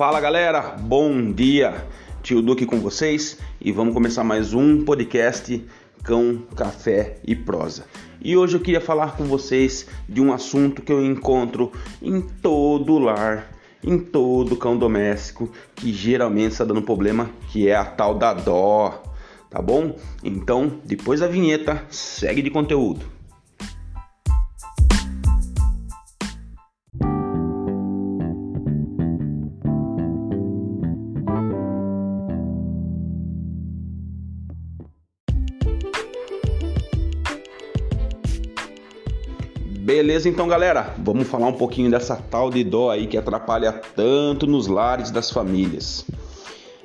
Fala galera, bom dia. Tio Duque com vocês e vamos começar mais um podcast Cão, Café e Prosa. E hoje eu queria falar com vocês de um assunto que eu encontro em todo lar, em todo cão doméstico, que geralmente está dando problema, que é a tal da dó, tá bom? Então, depois da vinheta, segue de conteúdo. Beleza, então galera, vamos falar um pouquinho dessa tal de dó aí que atrapalha tanto nos lares das famílias.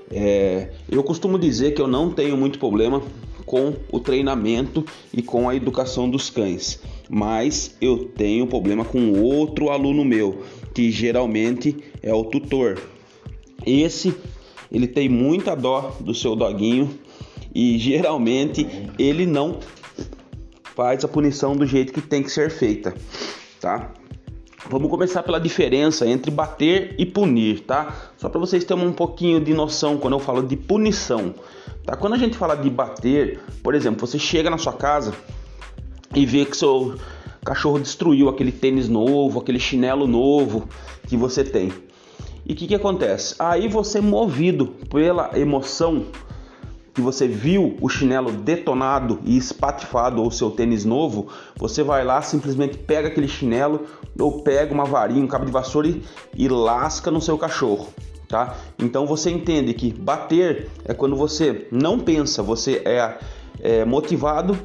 É, eu costumo dizer que eu não tenho muito problema com o treinamento e com a educação dos cães, mas eu tenho problema com outro aluno meu, que geralmente é o tutor. Esse ele tem muita dó do seu doguinho e geralmente ele não faz a punição do jeito que tem que ser feita, tá? Vamos começar pela diferença entre bater e punir, tá? Só para vocês terem um pouquinho de noção quando eu falo de punição, tá? Quando a gente fala de bater, por exemplo, você chega na sua casa e vê que seu cachorro destruiu aquele tênis novo, aquele chinelo novo que você tem. E o que, que acontece? Aí você, movido pela emoção, que você viu o chinelo detonado e espatifado ou seu tênis novo, você vai lá, simplesmente pega aquele chinelo ou pega uma varinha, um cabo de vassoura e, e lasca no seu cachorro. Tá? Então você entende que bater é quando você não pensa, você é, é motivado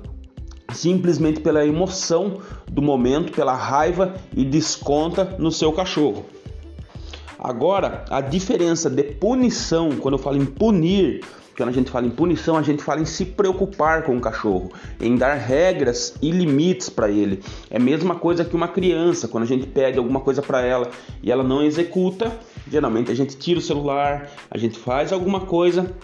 simplesmente pela emoção do momento, pela raiva e desconta no seu cachorro. Agora, a diferença de punição, quando eu falo em punir, quando a gente fala em punição, a gente fala em se preocupar com o cachorro, em dar regras e limites para ele. É a mesma coisa que uma criança, quando a gente pede alguma coisa para ela e ela não executa, geralmente a gente tira o celular, a gente faz alguma coisa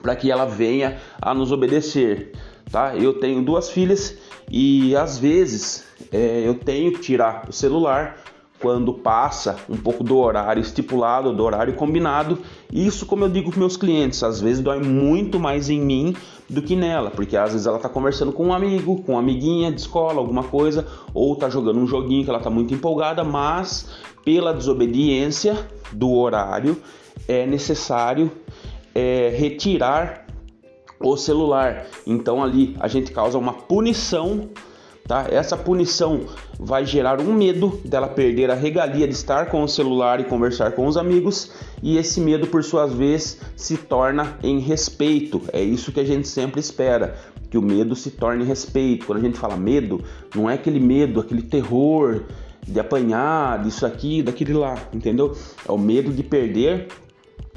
para que ela venha a nos obedecer. Tá? Eu tenho duas filhas e às vezes é, eu tenho que tirar o celular quando passa um pouco do horário estipulado, do horário combinado. Isso, como eu digo para meus clientes, às vezes dói muito mais em mim do que nela, porque às vezes ela está conversando com um amigo, com uma amiguinha de escola, alguma coisa, ou está jogando um joguinho que ela está muito empolgada, mas pela desobediência do horário é necessário é, retirar o celular. Então ali a gente causa uma punição Tá? Essa punição vai gerar um medo dela perder a regalia de estar com o celular e conversar com os amigos, e esse medo, por sua vez, se torna em respeito. É isso que a gente sempre espera, que o medo se torne respeito. Quando a gente fala medo, não é aquele medo, aquele terror de apanhar, disso aqui, daquele lá, entendeu? É o medo de perder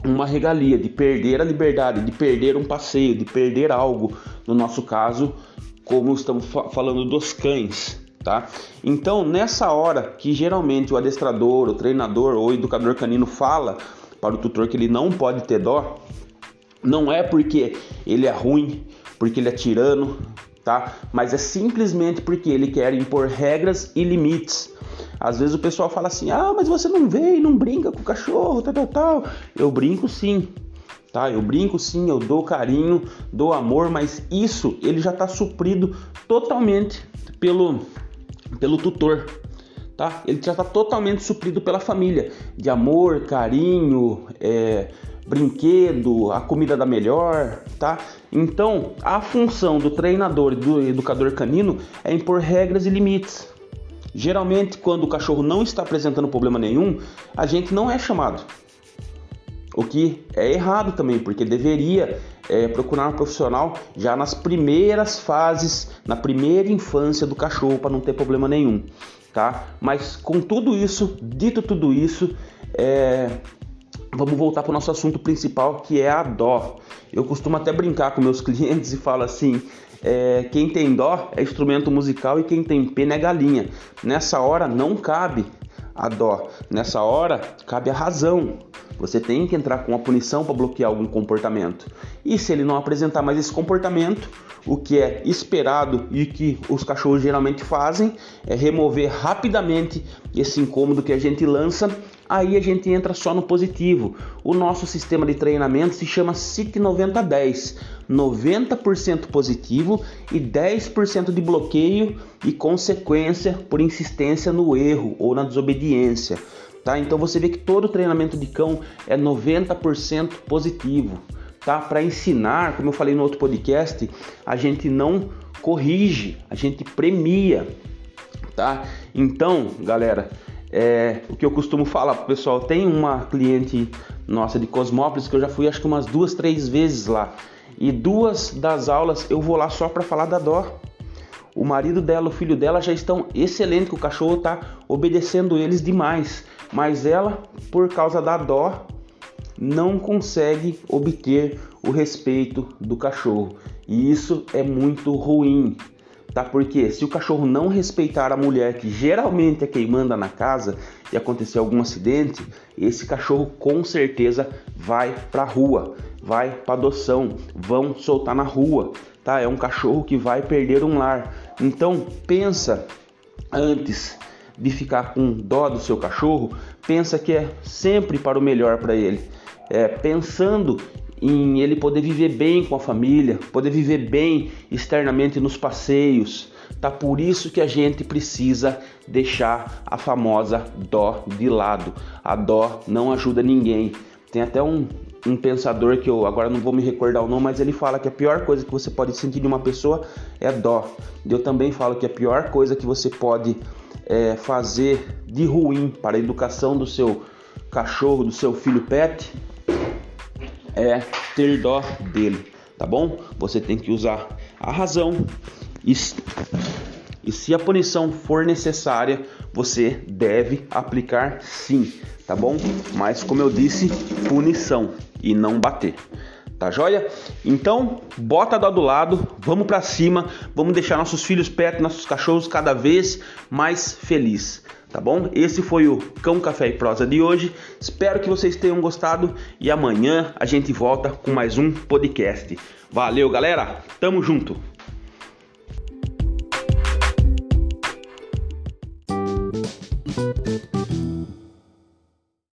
uma regalia, de perder a liberdade, de perder um passeio, de perder algo. No nosso caso, como estamos falando dos cães, tá? Então, nessa hora que geralmente o adestrador, o treinador ou o educador canino fala para o tutor que ele não pode ter dó, não é porque ele é ruim, porque ele é tirano, tá? Mas é simplesmente porque ele quer impor regras e limites. Às vezes o pessoal fala assim: "Ah, mas você não vem, não brinca com o cachorro, tal, tal, tal". Eu brinco sim, tá? Eu brinco sim, eu dou carinho, dou amor, mas isso ele já está suprido totalmente pelo, pelo tutor, tá? Ele já está totalmente suprido pela família de amor, carinho, é, brinquedo, a comida da melhor, tá? Então a função do treinador e do educador canino é impor regras e limites. Geralmente, quando o cachorro não está apresentando problema nenhum, a gente não é chamado. O que é errado também, porque deveria é, procurar um profissional já nas primeiras fases, na primeira infância do cachorro, para não ter problema nenhum, tá? Mas com tudo isso, dito tudo isso, é, vamos voltar para o nosso assunto principal, que é a dó. Eu costumo até brincar com meus clientes e falo assim: é, quem tem dó é instrumento musical e quem tem pena é galinha. Nessa hora não cabe a dó, nessa hora cabe a razão. Você tem que entrar com a punição para bloquear algum comportamento. E se ele não apresentar mais esse comportamento, o que é esperado e que os cachorros geralmente fazem é remover rapidamente esse incômodo que a gente lança aí a gente entra só no positivo. O nosso sistema de treinamento se chama CIT 9010. 90% positivo e 10% de bloqueio e consequência por insistência no erro ou na desobediência. Tá? Então você vê que todo treinamento de cão é 90% positivo. Tá? Para ensinar, como eu falei no outro podcast, a gente não corrige, a gente premia. Tá? Então, galera, é, o que eu costumo falar pro pessoal, tem uma cliente nossa de Cosmópolis que eu já fui acho que umas duas, três vezes lá. E duas das aulas eu vou lá só para falar da dó. O marido dela, o filho dela já estão excelente, o cachorro está obedecendo eles demais. Mas ela, por causa da dó, não consegue obter o respeito do cachorro. E isso é muito ruim, tá? Porque se o cachorro não respeitar a mulher, que geralmente é quem manda na casa, e acontecer algum acidente, esse cachorro com certeza vai para rua vai para adoção, vão soltar na rua, tá? É um cachorro que vai perder um lar. Então pensa antes de ficar com dó do seu cachorro, pensa que é sempre para o melhor para ele. É, pensando em ele poder viver bem com a família, poder viver bem externamente nos passeios. Tá por isso que a gente precisa deixar a famosa dó de lado. A dó não ajuda ninguém. Tem até um, um pensador que eu agora não vou me recordar o nome, mas ele fala que a pior coisa que você pode sentir de uma pessoa é dó. Eu também falo que a pior coisa que você pode é, fazer de ruim para a educação do seu cachorro, do seu filho pet, é ter dó dele, tá bom? Você tem que usar a razão e, e se a punição for necessária, você deve aplicar sim, tá bom? Mas como eu disse, punição e não bater. Tá joia? Então, bota dó do lado, vamos para cima, vamos deixar nossos filhos perto, nossos cachorros cada vez mais felizes. Tá bom? Esse foi o Cão Café e Prosa de hoje. Espero que vocês tenham gostado e amanhã a gente volta com mais um podcast. Valeu, galera. Tamo junto.